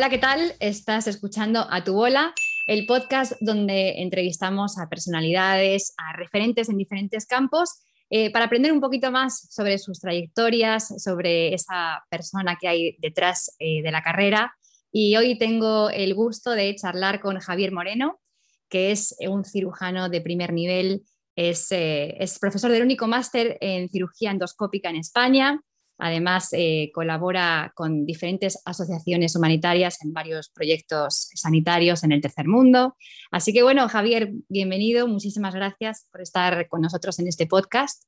Hola, ¿qué tal? Estás escuchando A Tu Bola, el podcast donde entrevistamos a personalidades, a referentes en diferentes campos eh, para aprender un poquito más sobre sus trayectorias, sobre esa persona que hay detrás eh, de la carrera. Y hoy tengo el gusto de charlar con Javier Moreno, que es un cirujano de primer nivel, es, eh, es profesor del único máster en cirugía endoscópica en España, Además, eh, colabora con diferentes asociaciones humanitarias en varios proyectos sanitarios en el tercer mundo. Así que bueno, Javier, bienvenido. Muchísimas gracias por estar con nosotros en este podcast.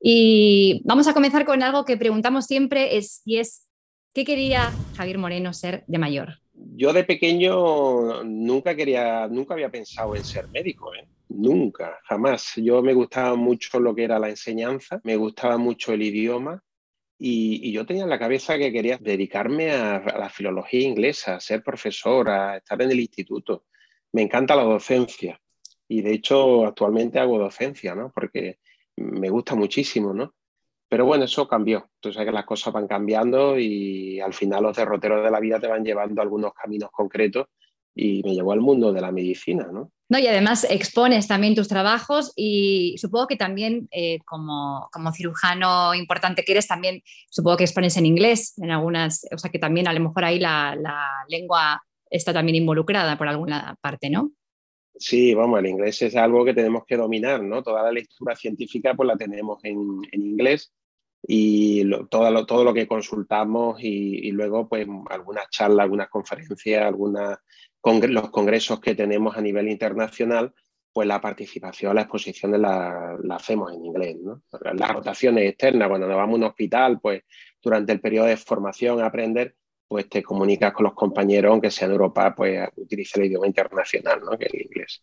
Y vamos a comenzar con algo que preguntamos siempre, es, y es, ¿qué quería Javier Moreno ser de mayor? Yo de pequeño nunca quería, nunca había pensado en ser médico, ¿eh? nunca, jamás. Yo me gustaba mucho lo que era la enseñanza, me gustaba mucho el idioma y, yo tenía en la cabeza que quería dedicarme a, la filología inglesa, ser profesora, estar en el instituto. Me encanta la docencia y de hecho actualmente hago docencia, ¿no? Porque me gusta muchísimo, ¿no? Pero bueno, eso cambió. Entonces sabes que las cosas van cambiando y al final los derroteros de la vida te van llevando a algunos caminos concretos y me llevó al mundo de la medicina, ¿no? No, y además expones también tus trabajos y supongo que también eh, como, cirujano importante que eres, también supongo que expones en inglés, en algunas, o sea que también a lo mejor ahí la, lengua está también involucrada por alguna parte, ¿no? Sí, vamos, el inglés es algo que tenemos que dominar, ¿no? Toda la lectura científica pues la tenemos en, inglés y todo, lo, todo lo que consultamos y, y, luego pues algunas charlas, algunas conferencias, algunas los congresos que tenemos a nivel internacional, pues la participación, la exposición la, la hacemos en inglés. Las rotaciones externas, cuando nos vamos a un hospital, pues durante el periodo de formación, aprender, pues te comunicas con los compañeros, aunque sea en Europa, pues utiliza el idioma internacional, ¿no? que es el inglés.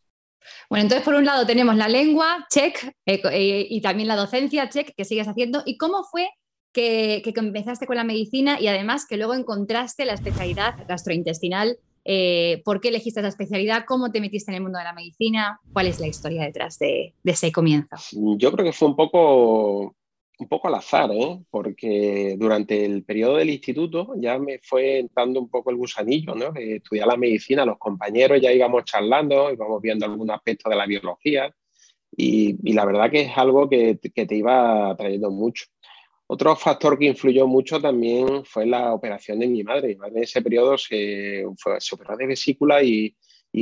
Bueno, entonces por un lado tenemos la lengua, check, eh, eh, y también la docencia, check, que sigues haciendo. ¿Y cómo fue que, que empezaste con la medicina y además que luego encontraste la especialidad gastrointestinal eh, ¿Por qué elegiste esa especialidad? ¿Cómo te metiste en el mundo de la medicina? ¿Cuál es la historia detrás de, ese comienzo? Yo creo que fue un poco, un poco al azar, ¿eh? porque durante el periodo del instituto ya me fue entrando un poco el gusanillo, ¿no? De estudiar la medicina, los compañeros ya íbamos charlando, íbamos viendo algún aspecto de la biología y, la verdad que es algo que, que te iba trayendo mucho. Otro factor que influyó mucho también fue la operación de mi madre. Mi madre en ese periodo se, operó de vesícula y,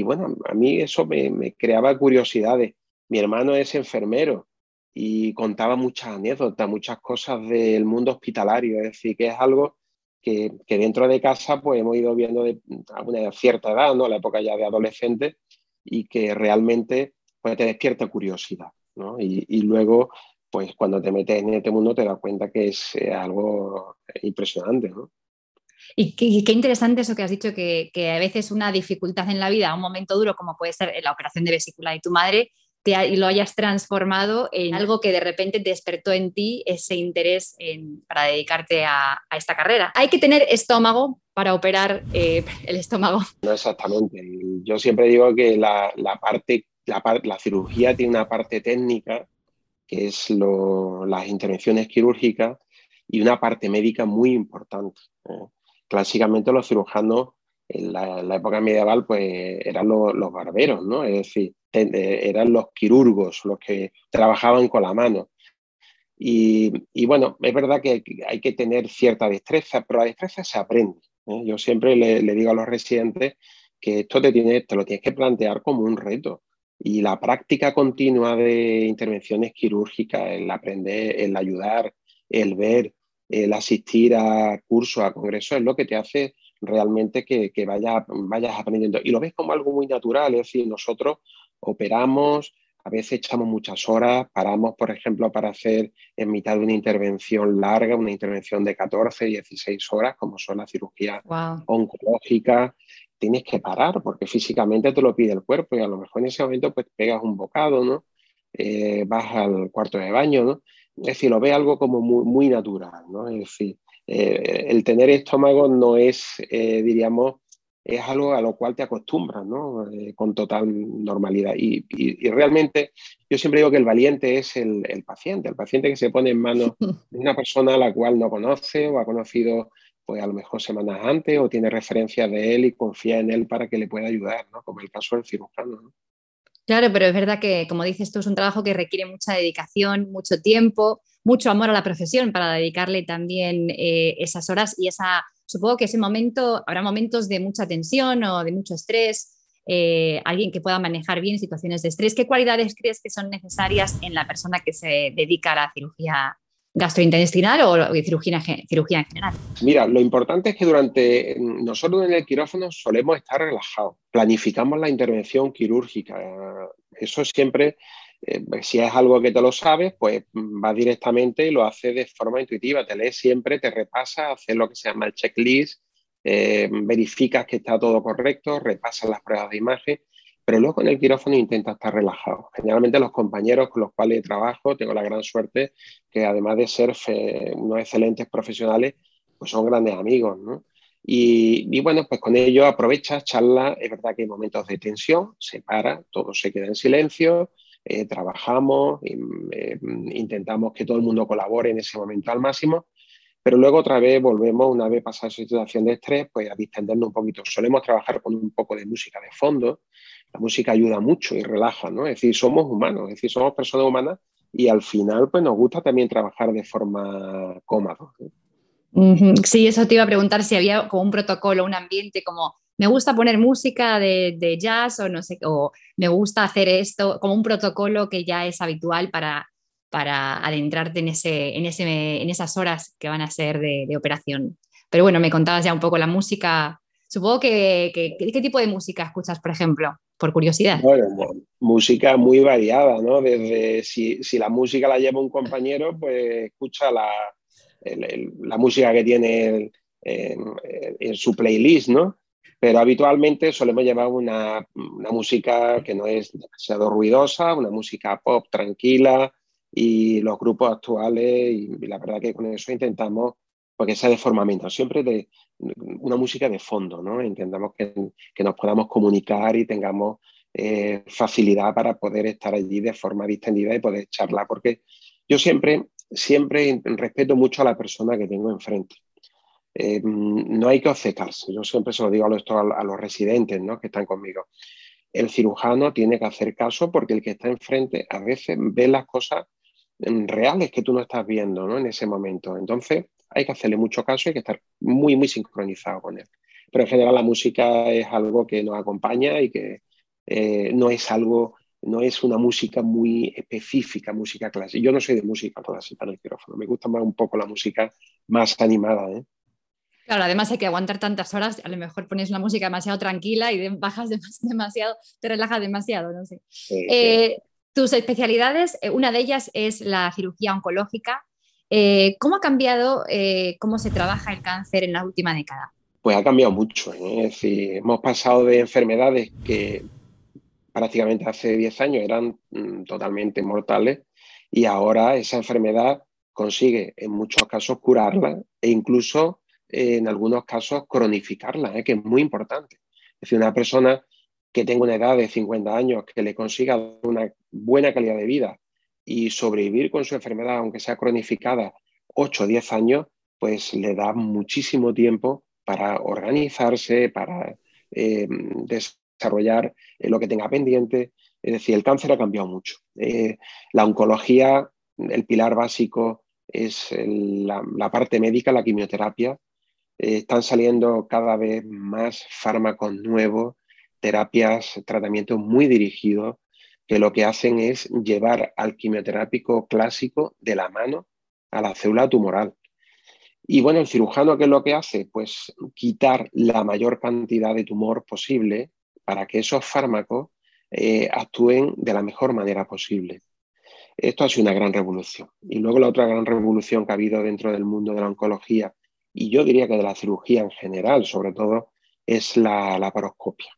bueno, a mí eso me, creaba curiosidades. Mi hermano es enfermero y contaba muchas anécdotas, muchas cosas del mundo hospitalario. Es decir, que es algo que, dentro de casa pues hemos ido viendo de, a una cierta edad, ¿no? la época ya de adolescente, y que realmente pues, te despierta curiosidad. ¿no? Y, y, luego pues cuando te metes en este mundo te das cuenta que es eh, algo impresionante, ¿no? Y qué, interesante eso que has dicho, que, a veces una dificultad en la vida, un momento duro como puede ser la operación de vesícula de tu madre, te, lo hayas transformado en algo que de repente despertó en ti ese interés para dedicarte a, esta carrera. Hay que tener estómago para operar eh, el estómago. No exactamente. Yo siempre digo que la, parte, la, la cirugía tiene una parte técnica que es las intervenciones quirúrgicas, y una parte médica muy importante. ¿eh? Clásicamente los cirujanos en la, época medieval pues eran los, barberos, ¿no? Es decir, eran los quirúrgos los que trabajaban con la mano. Y, bueno, es verdad que hay que tener cierta destreza, pero la destreza se aprende. ¿eh? Yo siempre le, digo a los residentes que esto tiene, te lo tienes que plantear como un reto. Y la práctica continua de intervenciones quirúrgicas, el aprender, el ayudar, el ver, el asistir a cursos, a congresos, es lo que te hace realmente que, que vaya, vayas aprendiendo. Y lo ves como algo muy natural, es decir, nosotros operamos, a veces echamos muchas horas, paramos, por ejemplo, para hacer en mitad de una intervención larga, una intervención de 14, 16 horas, como son las cirugías oncológicas, tienes que parar porque físicamente te lo pide el cuerpo y a lo mejor en ese momento pues pegas un bocado, ¿no? Eh, vas al cuarto de baño, ¿no? Es decir, lo ve algo como muy, muy natural, ¿no? Es decir, eh, el tener estómago no es, eh, diríamos, es algo a lo cual te acostumbras, ¿no? con total normalidad. Y, y, realmente yo siempre digo que el valiente es el, el, paciente, el paciente que se pone en manos de una persona a la cual no conoce o ha conocido pues a lo mejor semanas antes o tiene referencias de él y confía en él para que le pueda ayudar, ¿no? como el caso del cirujano. Claro, pero es verdad que, como dices tú, es un trabajo que requiere mucha dedicación, mucho tiempo, mucho amor a la profesión para dedicarle también eh, esas horas y esa, supongo que ese momento, habrá momentos de mucha tensión o de mucho estrés, eh, alguien que pueda manejar bien situaciones de estrés. ¿Qué cualidades crees que son necesarias en la persona que se dedica a la cirugía gastrointestinal o cirugía, cirugía en general? Mira, lo importante es que durante nosotros en el quirófano solemos estar relajados, planificamos la intervención quirúrgica. Eso siempre, eh, si es algo que te lo sabes, pues va directamente y lo hace de forma intuitiva. Te lees siempre, te repasa, haces lo que se llama el checklist, eh, verificas que está todo correcto, repasas las pruebas de imagen pero luego en el quirófano intenta estar relajado. Generalmente los compañeros con los cuales trabajo, tengo la gran suerte que además de ser unos excelentes profesionales, pues son grandes amigos, ¿no? Y, bueno, pues con ellos aprovechas, charla, es verdad que hay momentos de tensión, se para, todo se queda en silencio, eh, trabajamos, eh, intentamos que todo el mundo colabore en ese momento al máximo, pero luego otra vez volvemos, una vez pasada esa situación de estrés, pues a distendernos un poquito. Solemos trabajar con un poco de música de fondo, la música ayuda mucho y relaja, ¿no? Es decir, somos humanos, es decir, somos personas humanas y al final pues nos gusta también trabajar de forma cómoda. Sí, eso te iba a preguntar si había como un protocolo, un ambiente como me gusta poner música de, jazz o no sé, o me gusta hacer esto, como un protocolo que ya es habitual para, para adentrarte en, ese, en, ese, en esas horas que van a ser de, operación. Pero bueno, me contabas ya un poco la música. Supongo que, ¿qué tipo de música escuchas, por ejemplo? por curiosidad. Bueno, música muy variada, ¿no? Desde si, la música la lleva un compañero, pues escucha la, la música que tiene en, su playlist, ¿no? Pero habitualmente solemos llevar una, música que no es demasiado ruidosa, una música pop tranquila y los grupos actuales, y, la verdad que con eso intentamos porque sea de forma mental, siempre de una música de fondo, ¿no? Intentamos que, nos podamos comunicar y tengamos eh, facilidad para poder estar allí de forma distendida y poder charlar, porque yo siempre, siempre respeto mucho a la persona que tengo enfrente. Eh, no hay que obcecarse, yo siempre se lo digo a los, a los residentes ¿no? que están conmigo. El cirujano tiene que hacer caso porque el que está enfrente a veces ve las cosas mm, reales que tú no estás viendo ¿no? en ese momento. Entonces, hay que hacerle mucho caso y hay que estar muy, muy sincronizado con él. Pero en general la música es algo que nos acompaña y que eh, no es algo, no es una música muy específica, música clásica. Yo no soy de música clásica en el micrófono, me gusta más un poco la música más animada. ¿eh? Claro, además hay que aguantar tantas horas, a lo mejor pones una música demasiado tranquila y bajas demasiado, te relajas demasiado, no sé. Eh, tus especialidades, una de ellas es la cirugía oncológica. Eh, ¿Cómo ha cambiado eh, cómo se trabaja el cáncer en la última década? Pues ha cambiado mucho. ¿eh? Es decir, hemos pasado de enfermedades que prácticamente hace 10 años eran mm, totalmente mortales y ahora esa enfermedad consigue en muchos casos curarla e incluso en algunos casos cronificarla, que es muy importante. Es decir, una persona que tenga una edad de 50 años, que le consiga una buena calidad de vida y sobrevivir con su enfermedad, aunque sea cronificada, 8 o 10 años, pues le da muchísimo tiempo para organizarse, para eh, desarrollar eh, lo que tenga pendiente. Es decir, el cáncer ha cambiado mucho. Eh, la oncología, el pilar básico es la, parte médica, la quimioterapia. Están saliendo cada vez más fármacos nuevos, terapias, tratamientos muy dirigidos que lo que hacen es llevar al quimioterápico clásico de la mano a la célula tumoral. Y bueno, el cirujano, ¿qué es lo que hace? Pues quitar la mayor cantidad de tumor posible para que esos fármacos eh, actúen de la mejor manera posible. Esto ha sido una gran revolución. Y luego la otra gran revolución que ha habido dentro del mundo de la oncología, y yo diría que de la cirugía en general, sobre todo, es la laparoscopia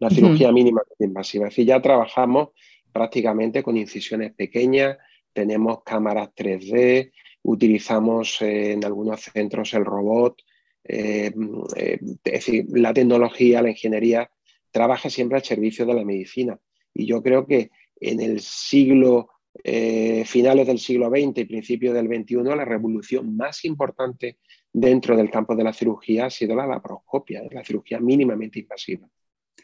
la cirugía mínima invasiva. Es decir, ya trabajamos prácticamente con incisiones pequeñas, tenemos cámaras 3D, utilizamos eh, en algunos centros el robot, eh, eh, es decir, la tecnología, la ingeniería trabaja siempre al servicio de la medicina. Y yo creo que en el siglo eh, finales del siglo XX y principios del XXI, la revolución más importante dentro del campo de la cirugía ha sido la laparoscopia, la cirugía mínimamente invasiva.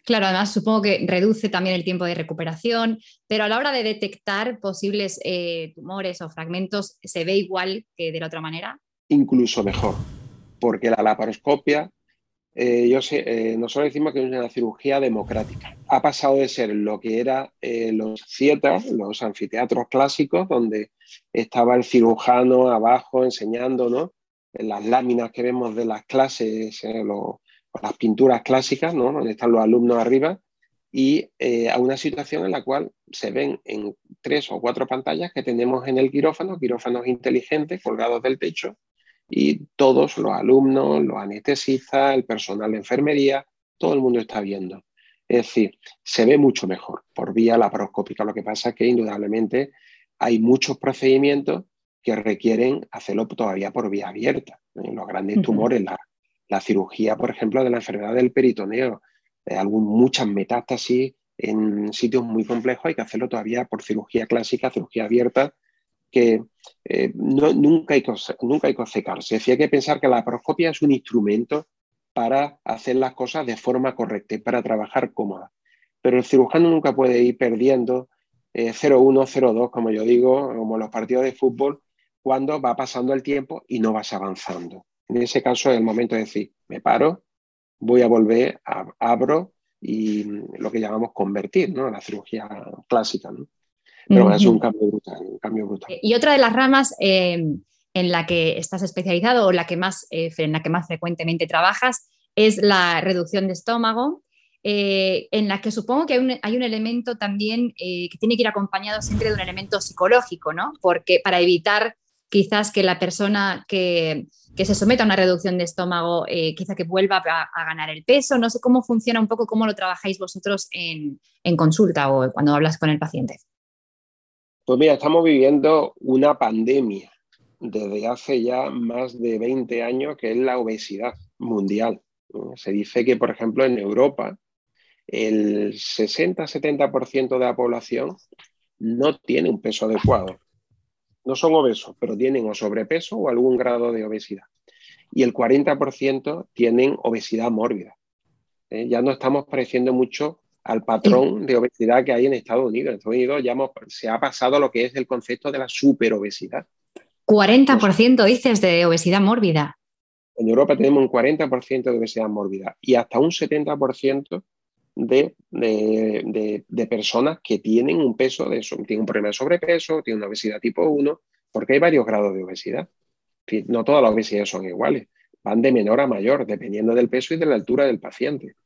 Claro, además supongo que reduce también el tiempo de recuperación, pero a la hora de detectar posibles eh, tumores o fragmentos, ¿se ve igual que de la otra manera? Incluso mejor, porque la laparoscopia, eh, yo sé, eh, nosotros decimos que es una cirugía democrática. Ha pasado de ser lo que era los theaters, los anfiteatros clásicos, donde estaba el cirujano abajo enseñando, ¿no? Las láminas que vemos de las clases, los las pinturas clásicas, ¿no? donde están los alumnos arriba, y eh, a una situación en la cual se ven en tres o cuatro pantallas que tenemos en el quirófano, quirófanos inteligentes colgados del techo, y todos los alumnos, los anestesistas, el personal de enfermería, todo el mundo está viendo. Es decir, se ve mucho mejor por vía laparoscópica. Lo que pasa es que indudablemente hay muchos procedimientos que requieren hacerlo todavía por vía abierta. Los grandes tumores, la la cirugía, por ejemplo, de la enfermedad del peritoneo, eh, algún, muchas metástasis en sitios muy complejos, hay que hacerlo todavía por cirugía clásica, cirugía abierta, que eh, nunca, hay que, nunca hay que obcecarse. hay que pensar que la laparoscopia es un instrumento para hacer las cosas de forma correcta y para trabajar cómoda. Pero el cirujano nunca puede ir perdiendo 0-1, eh, 0-2, como yo digo, como los partidos de fútbol, cuando va pasando el tiempo y no vas avanzando. En ese caso es el momento de decir, me paro, voy a volver, abro y lo que llamamos convertir, ¿no? La cirugía clásica, ¿no? Pero es un cambio brutal, un cambio brutal. Y otra de las ramas eh, en la que estás especializado o la que más, eh, en la que más frecuentemente trabajas es la reducción de estómago, eh, en la que supongo que hay un, hay un elemento también que tiene que ir acompañado siempre de un elemento psicológico, ¿no? Porque para evitar quizás que la persona que, se someta a una reducción de estómago, eh, quizá que vuelva a, ganar el peso. No sé cómo funciona un poco, cómo lo trabajáis vosotros en, consulta o cuando hablas con el paciente. Pues mira, estamos viviendo una pandemia desde hace ya más de 20 años, que es la obesidad mundial. Se dice que, por ejemplo, en Europa, el 60-70% de la población no tiene un peso adecuado no son obesos, pero tienen o sobrepeso o algún grado de obesidad. Y el 40% tienen obesidad mórbida. ¿eh? Ya no estamos pareciendo mucho al patrón de obesidad que hay en Estados Unidos. En Estados Unidos ya se ha pasado lo que es el concepto de la superobesidad. 40% dices de obesidad mórbida. En Europa tenemos un 40% de obesidad mórbida y hasta un 70% de, personas que tienen un peso, de, tienen un problema de sobrepeso, tienen una obesidad tipo 1, porque hay varios grados de obesidad. No todas las obesidades son iguales, van de menor a mayor, dependiendo del peso y de la altura del paciente.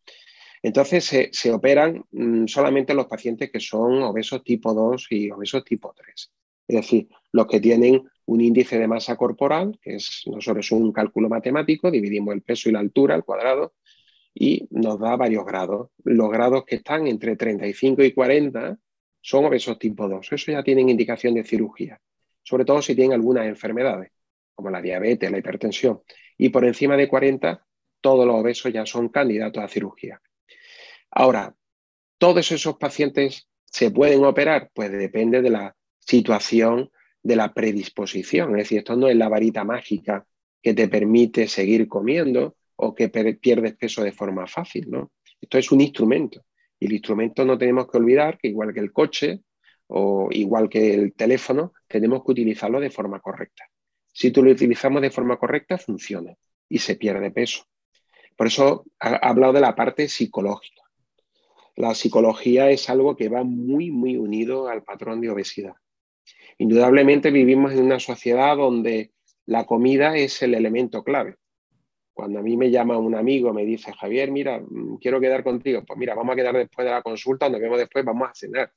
Entonces se, operan mm, solamente los pacientes que son obesos tipo 2 y obesos tipo 3. Es decir, los que tienen un índice de masa corporal, que es nosotros un cálculo matemático, dividimos el peso y la altura al cuadrado, y nos da varios grados. Los grados que están entre 35 y 40 son obesos tipo 2. Eso ya tienen indicación de cirugía, sobre todo si tienen algunas enfermedades, como la diabetes, la hipertensión. Y por encima de 40, todos los obesos ya son candidatos a cirugía. Ahora, ¿todos esos pacientes se pueden operar? Pues depende de la situación de la predisposición. Es decir, esto no es la varita mágica que te permite seguir comiendo o que pierdes peso de forma fácil, ¿no? Esto es un instrumento y el instrumento no tenemos que olvidar que igual que el coche o igual que el teléfono, tenemos que utilizarlo de forma correcta. Si tú lo utilizamos de forma correcta, funciona y se pierde peso. Por eso he hablado de la parte psicológica. La psicología es algo que va muy, muy unido al patrón de obesidad. Indudablemente vivimos en una sociedad donde la comida es el elemento clave. Cuando a mí me llama un amigo, me dice, Javier, mira, mm, quiero quedar contigo, pues mira, vamos a quedar después de la consulta, nos vemos después, vamos a cenar.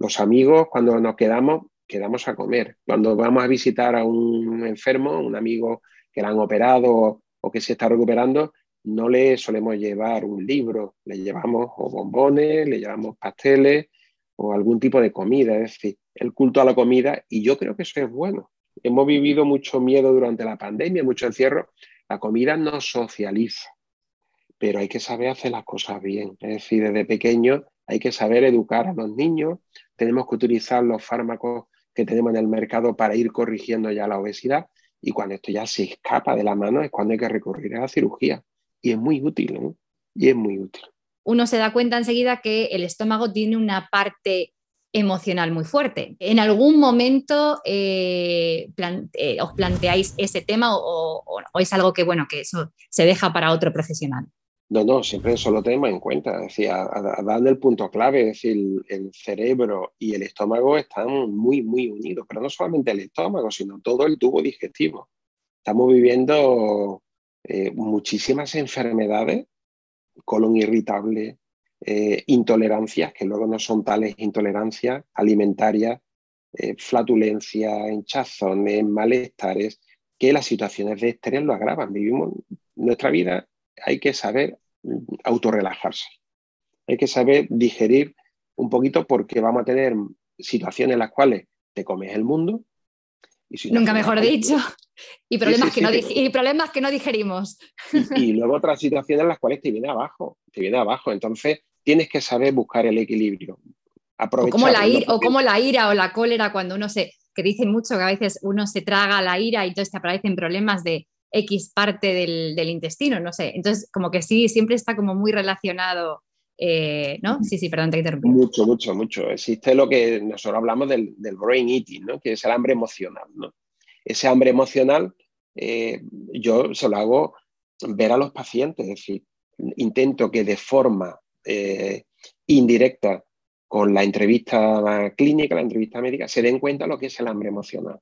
Los amigos, cuando nos quedamos, quedamos a comer. Cuando vamos a visitar a un enfermo, un amigo que le han operado o que se está recuperando, no le solemos llevar un libro, le llevamos o bombones, le llevamos pasteles o algún tipo de comida, es decir, el culto a la comida y yo creo que eso es bueno. Hemos vivido mucho miedo durante la pandemia, mucho encierro, la comida nos socializa, pero hay que saber hacer las cosas bien. Es decir, desde pequeño Hay que saber educar a los niños, tenemos que utilizar los fármacos que tenemos en el mercado para ir corrigiendo ya la obesidad y cuando esto ya se escapa de la mano es cuando hay que recurrir a la cirugía y es muy útil, ¿eh? y es muy útil. Uno se da cuenta enseguida que el estómago tiene una parte emocional muy fuerte. ¿En algún momento eh, eh, os planteáis ese tema o, es algo que, bueno, que eso se deja para otro profesional? No, no, siempre eso lo tenemos en cuenta. Es decir, dando el punto clave, es decir, el cerebro y el estómago están muy, muy unidos, pero no solamente el estómago, sino todo el tubo digestivo. Estamos viviendo eh, muchísimas enfermedades, colon irritable, eh, intolerancias, que luego no son tales intolerancias alimentarias, eh, flatulencia, hinchazones, malestares, que las situaciones de estrés lo agravan. Vivimos nuestra vida, hay que saber mm, autorrelajarse, hay que saber digerir un poquito porque vamos a tener situaciones en las cuales te comes el mundo. Nunca mejor dicho. Y problemas, que no, y problemas que no digerimos. Y, luego otras situaciones en las cuales te viene abajo, te viene abajo. Entonces tienes que saber buscar el equilibrio. O como, la ira, o como la ira o la cólera cuando uno se, que dicen mucho que a veces uno se traga la ira y entonces te aparecen problemas de X parte del, intestino, no sé. Entonces, como que sí, siempre está como muy relacionado, eh, ¿no? Sí, sí, perdón, te interrumpí. Mucho, mucho, mucho. Existe lo que nosotros hablamos del, del brain eating, ¿no? Que es el hambre emocional, ¿no? ese hambre emocional eh, yo se lo hago ver a los pacientes, es decir, intento que de forma eh, indirecta con la entrevista clínica, la entrevista médica, se den cuenta lo que es el hambre emocional.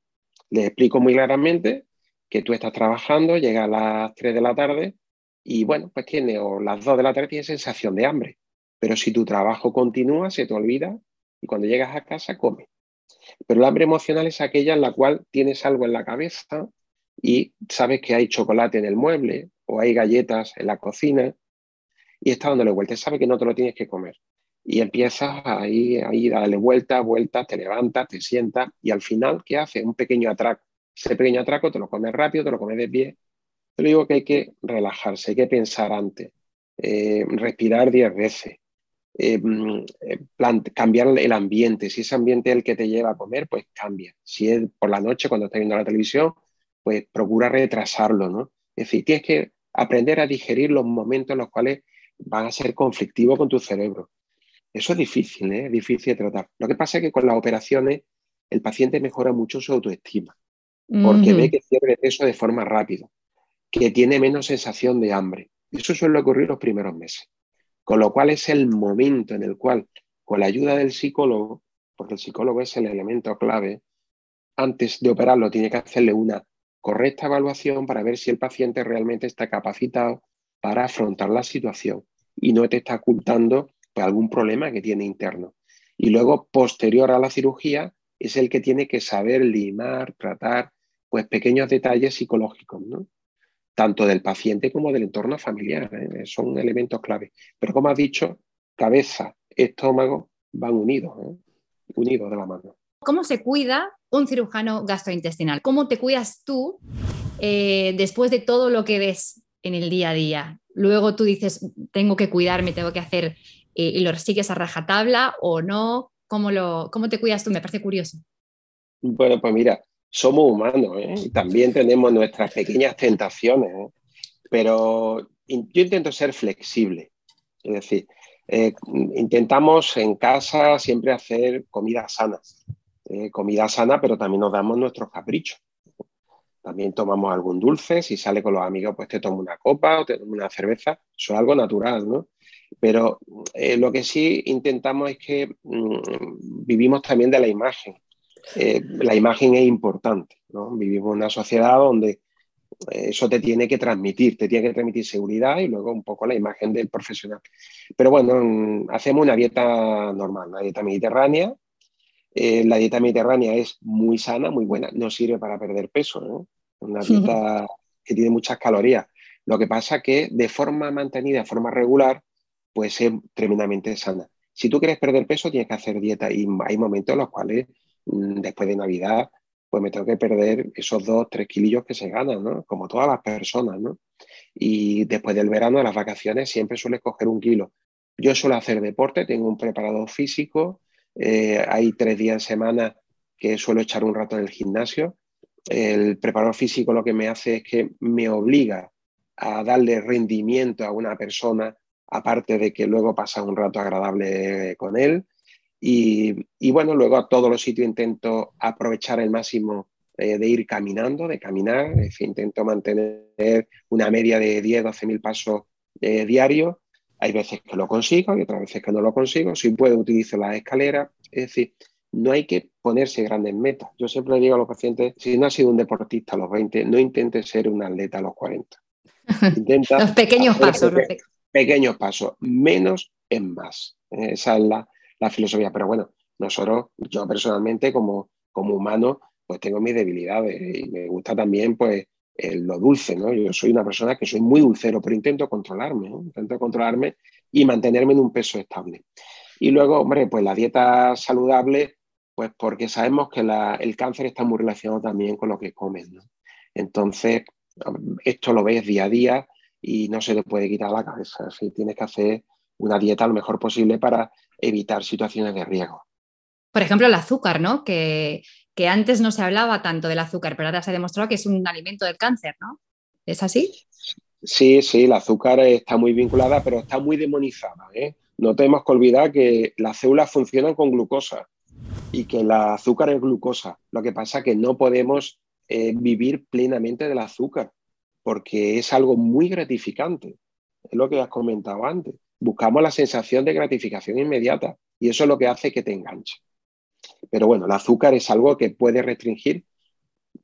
Les explico muy claramente que tú estás trabajando, llega a las 3 de la tarde y bueno, pues tiene, o las 2 de la tarde tiene sensación de hambre. Pero si tu trabajo continúa, se te olvida y cuando llegas a casa come. Pero el hambre emocional es aquella en la cual tienes algo en la cabeza y sabes que hay chocolate en el mueble o hay galletas en la cocina y estás dándole vueltas, sabes que no te lo tienes que comer. Y empiezas a ir, a darle vueltas, vueltas, te levantas, te sientas y al final, ¿qué haces? Un pequeño atraco. Ese pequeño atraco te lo comes rápido, te lo comes de pie. Te digo que hay que relajarse, hay que pensar antes, eh, respirar diez veces, eh, mm, eh, cambiar el ambiente. Si ese ambiente es el que te lleva a comer, pues cambia. Si es por la noche cuando estás viendo la televisión, pues procura retrasarlo, ¿no? Es decir, tienes que aprender a digerir los momentos en los cuales van a ser conflictivos con tu cerebro. Eso es difícil, ¿eh? es difícil de tratar. Lo que pasa es que con las operaciones el paciente mejora mucho su autoestima, porque ve que pierde peso de forma rápida, que tiene menos sensación de hambre. Eso suele ocurrir los primeros meses. Con lo cual es el momento en el cual, con la ayuda del psicólogo, porque el psicólogo es el elemento clave, antes de operarlo tiene que hacerle una correcta evaluación para ver si el paciente realmente está capacitado para afrontar la situación y no te está ocultando pues, algún problema que tiene interno. Y luego, posterior a la cirugía, es el que tiene que saber limar, tratar pues, pequeños detalles psicológicos. ¿no? tanto del paciente como del entorno familiar. ¿eh? Son elementos clave. Pero como has dicho, cabeza, estómago van unidos, ¿eh? unidos de la mano. ¿Cómo se cuida un cirujano gastrointestinal? ¿Cómo te cuidas tú eh, después de todo lo que ves en el día a día? Luego tú dices, tengo que cuidarme, tengo que hacer, y lo sigues a rajatabla o no. ¿Cómo, lo, ¿Cómo te cuidas tú? Me parece curioso. Bueno, pues mira, somos humanos ¿eh? y también tenemos nuestras pequeñas tentaciones, ¿eh? pero yo intento ser flexible, es decir, eh, intentamos en casa siempre hacer comida sana, comida sana, pero también nos damos nuestros caprichos. También tomamos algún dulce, si sale con los amigos, pues te tomo una copa o te tomo una cerveza, eso es algo natural, ¿no? Pero lo que sí intentamos es que mm, vivimos también de la imagen. Eh, la imagen es importante. Vivimos en una sociedad donde eh, eso te tiene que transmitir, te tiene que transmitir seguridad y luego un poco la imagen del profesional. Pero bueno, mm, hacemos una dieta normal, una dieta mediterránea. Eh, la dieta mediterránea es muy sana, muy buena, no sirve para perder peso, una dieta que tiene muchas calorías. Lo que pasa que de forma mantenida, de forma regular, pues es tremendamente sana. Si tú quieres perder peso, tienes que hacer dieta y hay momentos en los cuales Mm, después de Navidad, pues me tengo que perder esos dos, tres kilillos que se ganan, ¿no? Como todas las personas, ¿no? Y después del verano, de las vacaciones, siempre suele coger un kilo. Yo suelo hacer deporte, tengo un preparador físico, eh, hay tres días en semana que suelo echar un rato en el gimnasio. El preparador físico lo que me hace es que me obliga a darle rendimiento a una persona, aparte de que luego pasa un rato agradable con él. Y, bueno, luego a todos los sitios intento aprovechar el máximo eh, de ir caminando, de caminar, es decir, intento mantener una media de 10, 12 mil pasos eh, diarios. Hay veces que lo consigo y otras veces que no lo consigo. Si puedo, utilizo las escaleras. Es decir, no hay que ponerse grandes metas. Yo siempre digo a los pacientes, si no has sido un deportista a los 20, no intentes ser un atleta a los 40. Intenta los pequeños pasos. pequeños pasos. Menos es más. Esa es la, la filosofía. Pero bueno, nosotros, yo personalmente como, como humano, pues tengo mis debilidades y me gusta también pues lo dulce, ¿no? Yo soy una persona que soy muy dulcero, pero intento controlarme, intento controlarme y mantenerme en un peso estable. Y luego, hombre, pues la dieta saludable, pues porque sabemos que el cáncer está muy relacionado también con lo que comes, ¿no? Entonces, esto lo ves día a día y no se te puede quitar la cabeza. Si tienes que hacer una dieta lo mejor posible para evitar situaciones de riesgo. Por ejemplo, el azúcar, ¿no? Que, que antes no se hablaba tanto del azúcar, pero ahora se ha demostrado que es un alimento del cáncer, ¿no? ¿Es así? Sí, sí, el azúcar está muy vinculada, pero está muy demonizada. ¿eh? No tenemos que olvidar que las células funcionan con glucosa y que el azúcar es glucosa. Lo que pasa es que no podemos eh, vivir plenamente del azúcar porque es algo muy gratificante. Es lo que has comentado antes buscamos la sensación de gratificación inmediata y eso es lo que hace que te enganche. Pero bueno, el azúcar es algo que puede restringir,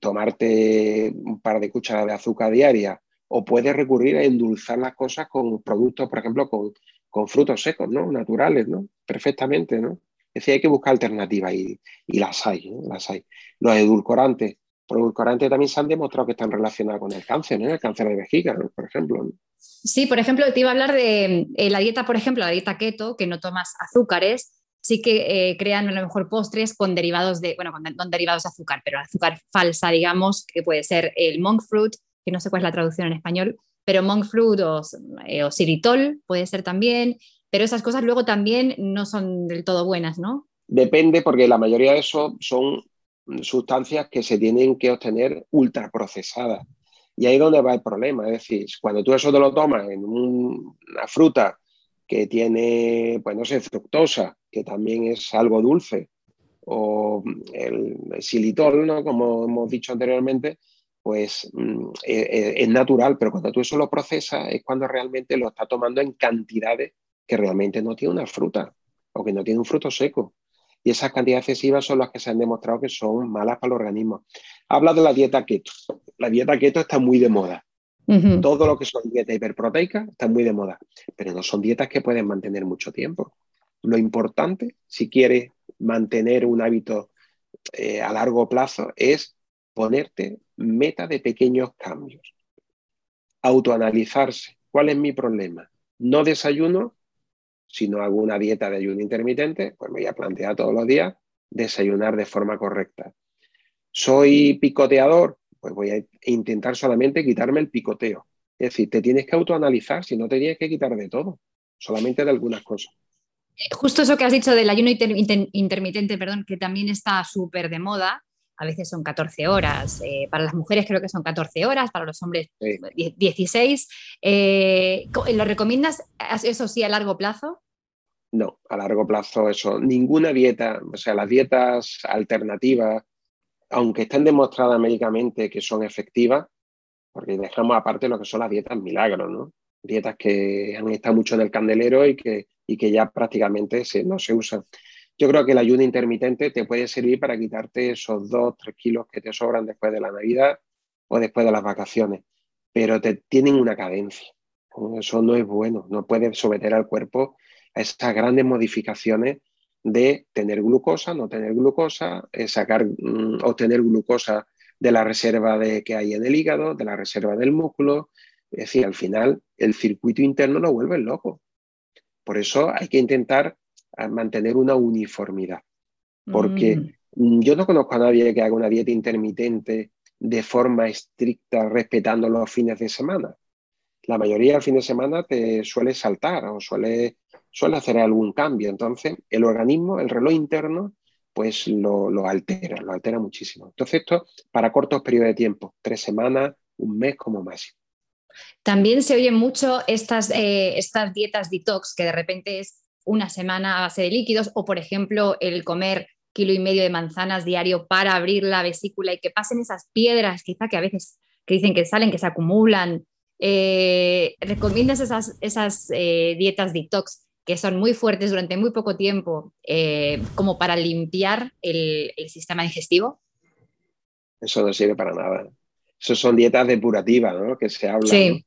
tomarte un par de cucharadas de azúcar diaria o puedes recurrir a endulzar las cosas con productos, por ejemplo, con, frutos secos, ¿no? Naturales, ¿no? Perfectamente, ¿no? Es decir, hay que buscar alternativas y, las hay, las hay. Los edulcorantes, los edulcorantes también se han demostrado que están relacionados con el cáncer, ¿no? El cáncer de vejiga, por ejemplo. Sí, por ejemplo, te iba a hablar de eh, la dieta, por ejemplo, la dieta keto, que no tomas azúcares, sí que eh, crean a lo mejor postres con derivados de, bueno, con, derivados de azúcar, pero azúcar falsa, digamos, que puede ser el monk fruit, que no sé cuál es la traducción en español, pero monk fruit o, eh, o xilitol puede ser también, pero esas cosas luego también no son del todo buenas, ¿no? Depende, porque la mayoría de eso son sustancias que se tienen que obtener ultraprocesadas. Y ahí es donde va el problema. Es decir, cuando tú eso te lo tomas en una fruta que tiene, pues no sé, fructosa, que también es algo dulce, o el xilitol, ¿no? como hemos dicho anteriormente, pues mm, e, e, es, natural, pero cuando tú eso lo procesas es cuando realmente lo está tomando en cantidades que realmente no tiene una fruta o que no tiene un fruto seco. Y esas cantidades excesivas son las que se han demostrado que son malas para el organismo. Habla de la dieta keto. La dieta keto está muy de moda. Todo lo que son dietas hiperproteicas está muy de moda, pero no son dietas que pueden mantener mucho tiempo. Lo importante, si quieres mantener un hábito eh, a largo plazo, es ponerte meta de pequeños cambios. Autoanalizarse. ¿Cuál es mi problema? No desayuno, si no hago una dieta de ayuno intermitente, pues me voy a plantear todos los días desayunar de forma correcta. ¿Soy picoteador? Pues voy a intentar solamente quitarme el picoteo. Es decir, te tienes que autoanalizar, si no te tienes que quitar de todo, solamente de algunas cosas. Justo eso que has dicho del ayuno intermitente, perdón, que también está súper de moda, a veces son 14 horas, eh, para las mujeres creo que son 14 horas, para los hombres 16. Eh, ¿Lo recomiendas eso sí a largo plazo? No, a largo plazo eso. Ninguna dieta, o sea, las dietas alternativas aunque estén demostradas médicamente que son efectivas, porque dejamos aparte lo que son las dietas milagros, ¿no? Dietas que han estado mucho en el candelero y que, y que ya prácticamente no se usan. Yo creo que el ayuno intermitente te puede servir para quitarte esos dos, tres kilos que te sobran después de la Navidad o después de las vacaciones, pero te tienen una cadencia. Eso no es bueno, no puedes someter al cuerpo a esas grandes modificaciones de tener glucosa, no tener glucosa, eh, sacar, mm, obtener glucosa de la reserva de, que hay en el hígado, de la reserva del músculo. Es decir, al final el circuito interno lo vuelve loco. Por eso hay que intentar ah, mantener una uniformidad. Porque mm. yo no conozco a nadie que haga una dieta intermitente de forma estricta, respetando los fines de semana. La mayoría del fin de semana te suele saltar o suele suele hacer algún cambio. Entonces, el organismo, el reloj interno, pues lo, lo, altera, lo altera muchísimo. Entonces, esto para cortos periodos de tiempo, tres semanas, un mes como máximo. También se oyen mucho estas, eh, estas dietas detox, que de repente es una semana a base de líquidos, o por ejemplo, el comer kilo y medio de manzanas diario para abrir la vesícula y que pasen esas piedras, quizá que a veces que dicen que salen, que se acumulan. Eh, ¿Recomiendas esas, esas eh, dietas detox que son muy fuertes durante muy poco tiempo, eh, como para limpiar el, sistema digestivo? Eso no sirve para nada. Eso son dietas depurativas, ¿no? Que se habla. Sí.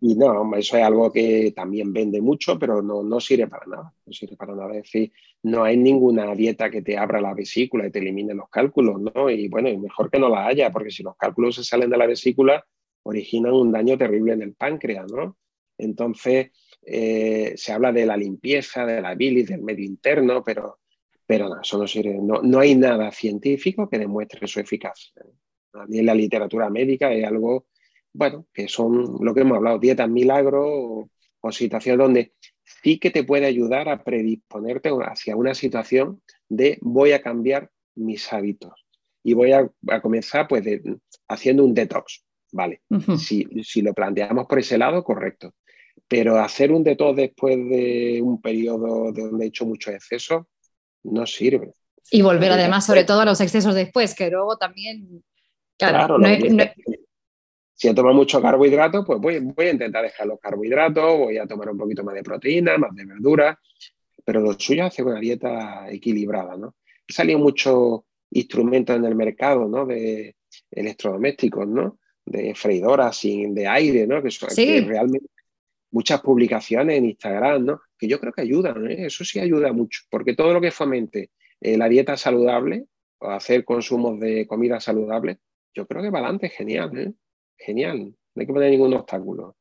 Y no, eso es algo que también vende mucho, pero no, no sirve para nada. No sirve para nada. Es decir, no hay ninguna dieta que te abra la vesícula y te elimine los cálculos, ¿no? Y bueno, mejor que no la haya, porque si los cálculos se salen de la vesícula, originan un daño terrible en el páncreas, ¿no? Entonces, eh, se habla de la limpieza, de la bilis, del medio interno, pero, pero no, eso no sirve. No, no hay nada científico que demuestre su eficacia. Ni en la literatura médica es algo bueno, que son lo que hemos hablado, dietas milagro o, situaciones donde sí que te puede ayudar a predisponerte hacia una situación de voy a cambiar mis hábitos y voy a, comenzar pues haciendo un detox, ¿vale? si, si, lo planteamos por ese lado, correcto. Pero hacer un detox después de un periodo de donde he hecho mucho exceso no sirve. Y volver además, sobre todo a los excesos después, que luego también, claro, no, si he tomado mucho carbohidratos, pues voy, voy, a intentar dejar los carbohidratos, voy a tomar un poquito más de proteína, más de verdura, pero lo suyo es hacer una dieta equilibrada, ¿no? Han salido muchos instrumentos en el mercado, ¿no? De electrodomésticos, ¿no? De freidoras sin, de aire, ¿no? Que, son, realmente muchas publicaciones en Instagram, ¿no? Que yo creo que ayudan, ¿eh? Eso sí ayuda mucho, porque todo lo que fomente eh, la dieta saludable o hacer consumos de comida saludable, yo creo que va adelante, genial, ¿eh? Genial, no hay que poner ningún obstáculo.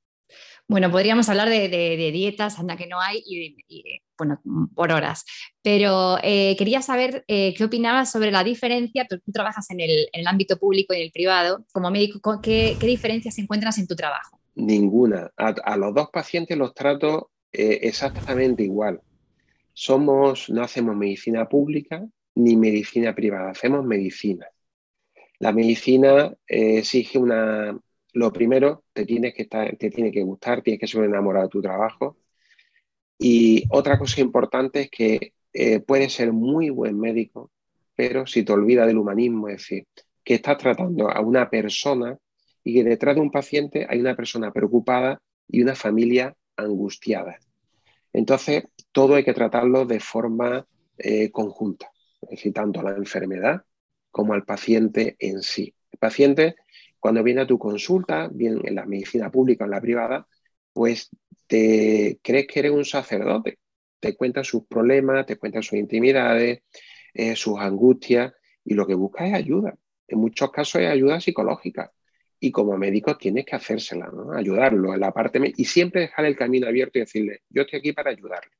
Bueno, podríamos hablar de, dietas, anda que no hay, y, bueno, por horas. Pero eh, quería saber eh, qué opinabas sobre la diferencia. Tú, trabajas en el, ámbito público y en el privado. Como médico, ¿qué, diferencias encuentras en tu trabajo? Ninguna. A, los dos pacientes los trato eh, exactamente igual. Somos, no hacemos medicina pública ni medicina privada, hacemos medicina. La medicina exige una, lo primero, te, tienes que te tiene que gustar, tienes que ser enamorado de tu trabajo. Y otra cosa importante es que eh, puedes ser muy buen médico, pero si te olvidas del humanismo, es decir, que estás tratando a una persona y que detrás de un paciente hay una persona preocupada y una familia angustiada. Entonces, todo hay que tratarlo de forma eh, conjunta, es decir, tanto a la enfermedad como al paciente en sí. El paciente cuando viene a tu consulta, bien en la medicina pública o en la privada, pues te crees que eres un sacerdote. Te cuenta sus problemas, te cuenta sus intimidades, eh, sus angustias y lo que busca es ayuda. En muchos casos es ayuda psicológica. Y como médico tienes que hacérsela, ¿no? ayudarlo en la parte y siempre dejar el camino abierto y decirle, yo estoy aquí para ayudarle.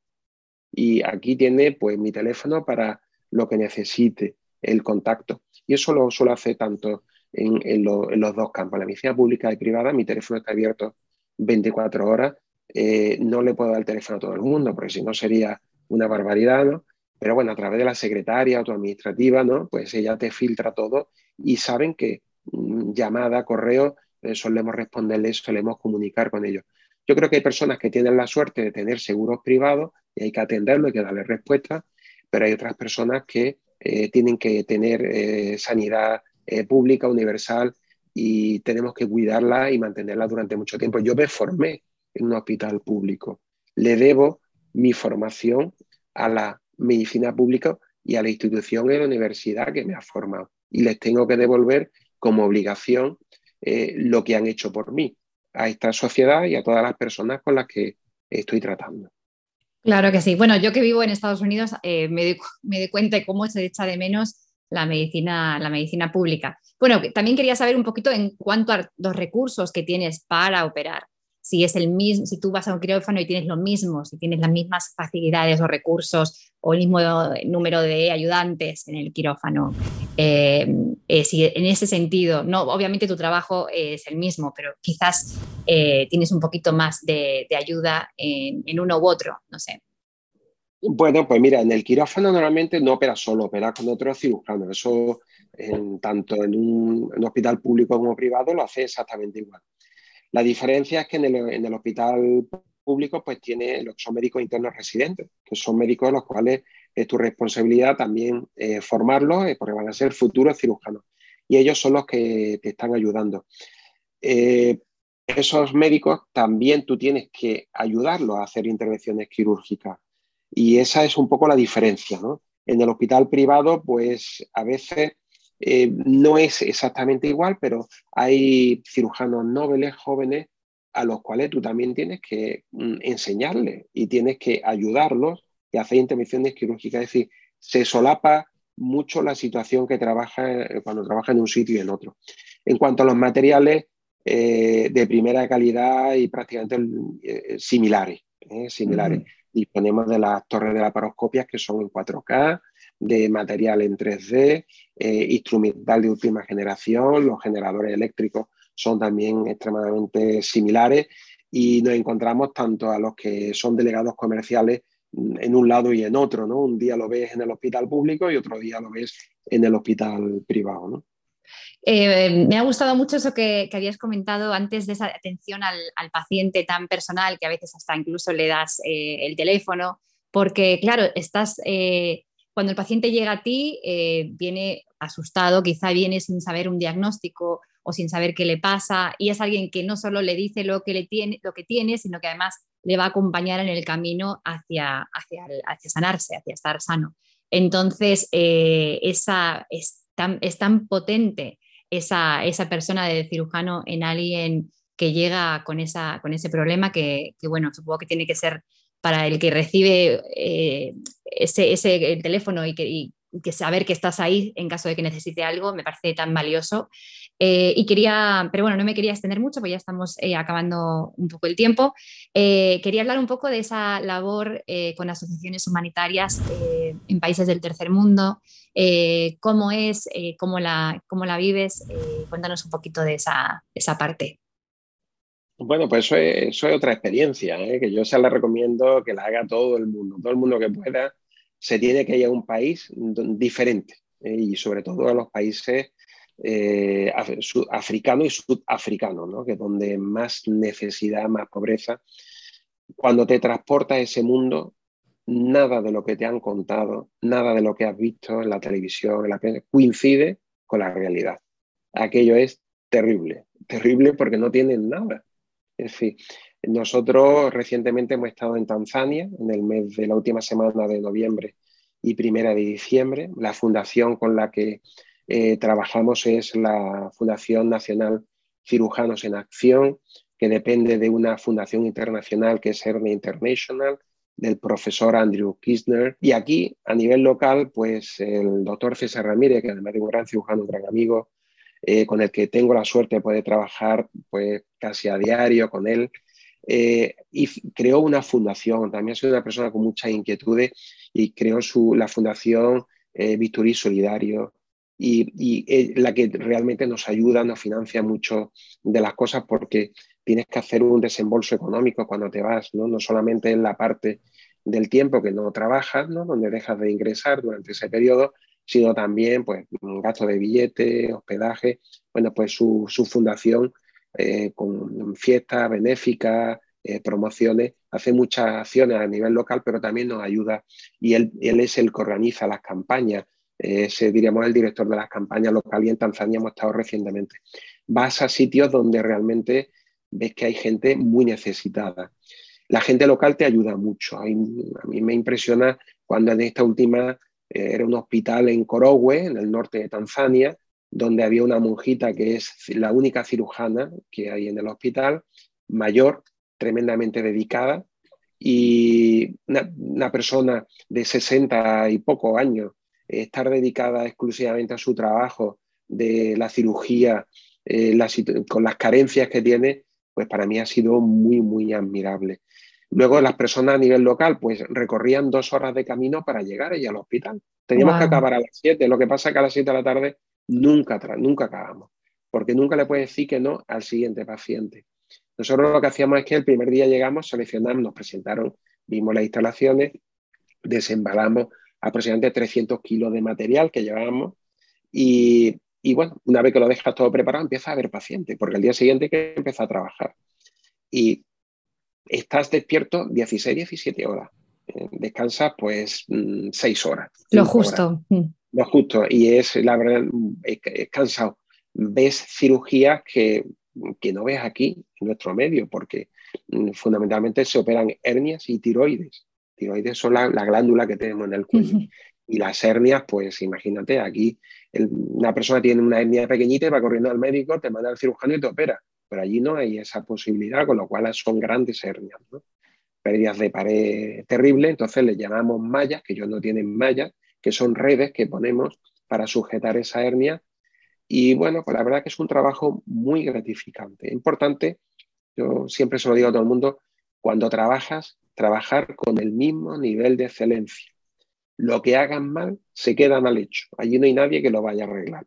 Y aquí tiene pues mi teléfono para lo que necesite, el contacto. Y eso lo suelo hacer tanto en, los dos campos, la medicina pública y privada, mi teléfono está abierto 24 horas. Eh, no le puedo dar el teléfono a todo el mundo, porque si no sería una barbaridad, ¿no? Pero bueno, a través de la secretaria o tu administrativa, ¿no? Pues ella te filtra todo y saben que mm, llamada, correo, eh, solemos responderles, solemos comunicar con ellos. Yo creo que hay personas que tienen la suerte de tener seguros privados y hay que atenderlo, hay que darle respuesta, pero hay otras personas que eh, tienen que tener sanidad eh, pública, universal, y tenemos que cuidarla y mantenerla durante mucho tiempo. Yo me formé en un hospital público. Le debo mi formación a la medicina pública y a la institución en la universidad que me ha formado. Y les tengo que devolver como obligación eh, lo que han hecho por mí, a esta sociedad y a todas las personas con las que estoy tratando. Claro que sí. Bueno, yo que vivo en Estados Unidos eh, me, doy, me doy cuenta de cómo se echa de menos la medicina, la medicina pública. Bueno, también quería saber un poquito en cuanto a los recursos que tienes para operar. Si es el mismo, si tú vas a un quirófano y tienes lo mismo, si tienes las mismas facilidades o recursos o el mismo número de ayudantes en el quirófano. Eh, eh, si en ese sentido, no, obviamente tu trabajo es el mismo, pero quizás eh, tienes un poquito más de, ayuda en, en uno u otro, no sé. Bueno, pues mira, en el quirófano normalmente no opera solo, opera con otros cirujanos. Eso tanto en un, hospital público como privado lo hace exactamente igual. La diferencia es que en el, hospital público pues tiene son médicos internos residentes, que son médicos los cuales es tu responsabilidad también eh, formarlos eh, porque van a ser futuros cirujanos y ellos son los que te están ayudando. Eh, esos médicos también tú tienes que ayudarlos a hacer intervenciones quirúrgicas y esa es un poco la diferencia. ¿no? En el hospital privado, pues a veces eh, no es exactamente igual, pero hay cirujanos nobles, jóvenes, a los cuales tú también tienes que mm, enseñarles y tienes que ayudarlos y hacer intervenciones quirúrgicas. Es decir, se solapa mucho la situación que trabaja eh, cuando trabaja en un sitio y en otro. En cuanto a los materiales, eh, de primera calidad y prácticamente similares. similares. Disponemos de las torres de laparoscopias que son en 4K, de material en 3D, eh, instrumental de última generación, los generadores eléctricos son también extremadamente similares y nos encontramos tanto a los que son delegados comerciales mm, en un lado y en otro, ¿no? Un día lo ves en el hospital público y otro día lo ves en el hospital privado, ¿no? Eh, me ha gustado mucho eso que, habías comentado antes de esa atención al, paciente tan personal que a veces hasta incluso le das eh, el teléfono, porque claro, estás cuando el paciente llega a ti, eh, viene asustado, quizá viene sin saber un diagnóstico o sin saber qué le pasa, y es alguien que no solo le dice lo que, le tiene, lo que tiene, sino que además le va a acompañar en el camino hacia, hacia, sanarse, hacia estar sano. Entonces, eh, esa, es, tan, es tan potente esa, esa persona de cirujano en alguien que llega con, esa, con ese problema que, bueno, supongo que tiene que ser para el que recibe eh, ese, ese, el teléfono y que, saber que estás ahí en caso de que necesite algo me parece tan valioso. Eh, y quería, pero bueno, no me quería extender mucho, porque ya estamos eh, acabando un poco el tiempo. quería hablar un poco de esa labor con asociaciones humanitarias en países del tercer mundo, cómo es, cómo, la, cómo la vives. cuéntanos un poquito de esa, esa parte. Bueno, pues eso es, otra experiencia, ¿eh? que yo se la recomiendo que la haga todo el mundo. Todo el mundo que pueda se tiene que ir a un país diferente ¿eh? y sobre todo a los países eh, y sudafricanos, ¿no? que es donde más necesidad, más pobreza. Cuando te transporta a ese mundo, nada de lo que te han contado, nada de lo que has visto en la televisión, en la coincide con la realidad. Aquello es terrible, terrible porque no tienen nada. En fin, nosotros recientemente hemos estado en Tanzania en el mes de la última semana de noviembre y primera de diciembre. La fundación con la que eh, trabajamos es la Fundación Nacional Cirujanos en Acción, que depende de una fundación internacional que es Hernia International, del profesor Andrew Kirchner. Y aquí, a nivel local, pues el doctor César Ramírez, que además de un gran cirujano, un gran amigo, eh, con el que tengo la suerte de poder trabajar pues, casi a diario con él. Eh, y creó una fundación, también soy una persona con muchas inquietudes y creó su, la fundación eh, Victory Solidario y, y la que realmente nos ayuda, nos financia mucho de las cosas porque tienes que hacer un desembolso económico cuando te vas, no, no solamente en la parte del tiempo que no trabajas, ¿no? donde dejas de ingresar durante ese periodo, sino también pues, gasto de billetes, hospedaje. Bueno, pues su, fundación eh, con fiestas benéficas, eh, promociones, hace muchas acciones a nivel local, pero también nos ayuda y él, es el que organiza las campañas. es, diríamos, el director de las campañas locales y en Tanzania hemos estado recientemente. Vas a sitios donde realmente ves que hay gente muy necesitada. La gente local te ayuda mucho. a mí me impresiona cuando en esta última eh, era un hospital en Korogwe, en el norte de Tanzania, donde había una monjita que es la única cirujana que hay en el hospital, mayor, tremendamente dedicada, y una, persona de 60 y pocos años, estar dedicada exclusivamente a su trabajo de la cirugía, eh, con las carencias que tiene, pues para mí ha sido muy, muy admirable. Luego las personas a nivel local pues recorrían dos horas de camino para llegar allí al hospital. Teníamos que acabar a las siete. lo que pasa es que a las siete de la tarde nunca, nunca acabamos, porque nunca le puedes decir que no al siguiente paciente. Nosotros lo que hacíamos es que el primer día llegamos, seleccionamos, nos presentaron, vimos las instalaciones, desembalamos aproximadamente 300 kilos de material que llevábamos y, y, bueno, una vez que lo dejas todo preparado empieza a haber paciente, porque el día siguiente hay que empezar a trabajar. Y estás despierto 16, 17 horas. Eh, descansas pues 6 mm, horas. Lo justo. Mm. Lo justo. Y es, la verdad, es, cansado. Ves cirugías que, que, no ves aquí, en nuestro medio, porque mm, fundamentalmente se operan hernias y tiroides. Tiroides son la, glándula que tenemos en el cuello. Y las hernias, pues imagínate, aquí una persona tiene una hernia pequeñita y va corriendo al médico, te manda al cirujano y te opera pero allí no hay esa posibilidad, con lo cual son grandes hernias, ¿no? pérdidas de pared terrible, entonces le llamamos mallas, que ellos no tienen mallas, que son redes que ponemos para sujetar esa hernia. Y bueno, pues la verdad que es un trabajo muy gratificante. Importante, yo siempre se lo digo a todo el mundo, cuando trabajas, trabajar con el mismo nivel de excelencia. Lo que hagan mal se queda mal hecho. Allí no hay nadie que lo vaya a arreglar.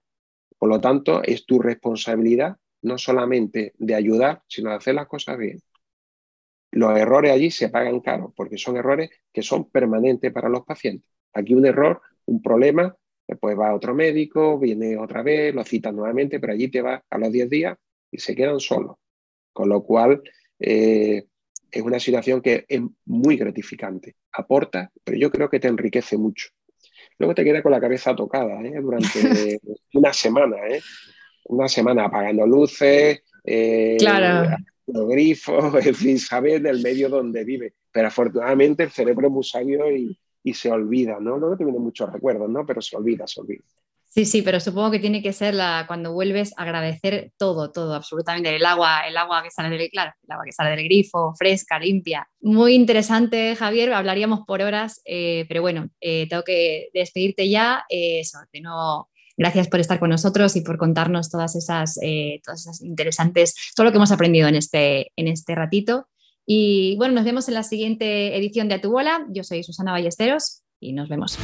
Por lo tanto, es tu responsabilidad no solamente de ayudar, sino de hacer las cosas bien. Los errores allí se pagan caro porque son errores que son permanentes para los pacientes. Aquí un error, un problema, después va a otro médico, viene otra vez, lo citan nuevamente, pero allí te va a los 10 días y se quedan solos. Con lo cual, eh, es una situación que es muy gratificante. Aporta, pero yo creo que te enriquece mucho. Luego te queda con la cabeza tocada ¿eh? durante una semana. ¿eh? una semana apagando luces, eh, los grifos, en fin, saber del medio donde vive. Pero afortunadamente el cerebro es muy sabio y, se olvida, ¿no? No tiene muchos recuerdos, ¿no? Pero se olvida, se olvida. Sí, sí, pero supongo que tiene que ser la, cuando vuelves agradecer todo, todo, absolutamente. El agua, el agua que sale del, claro, el agua que sale del grifo, fresca, limpia. Muy interesante, Javier, hablaríamos por horas, eh, pero bueno, eh, tengo que despedirte ya. eso, de no Gracias por estar con nosotros y por contarnos todas esas, eh, todas esas interesantes, todo lo que hemos aprendido en este, en este ratito. Y bueno, nos vemos en la siguiente edición de A Tu Bola. Yo soy Susana Ballesteros y nos vemos.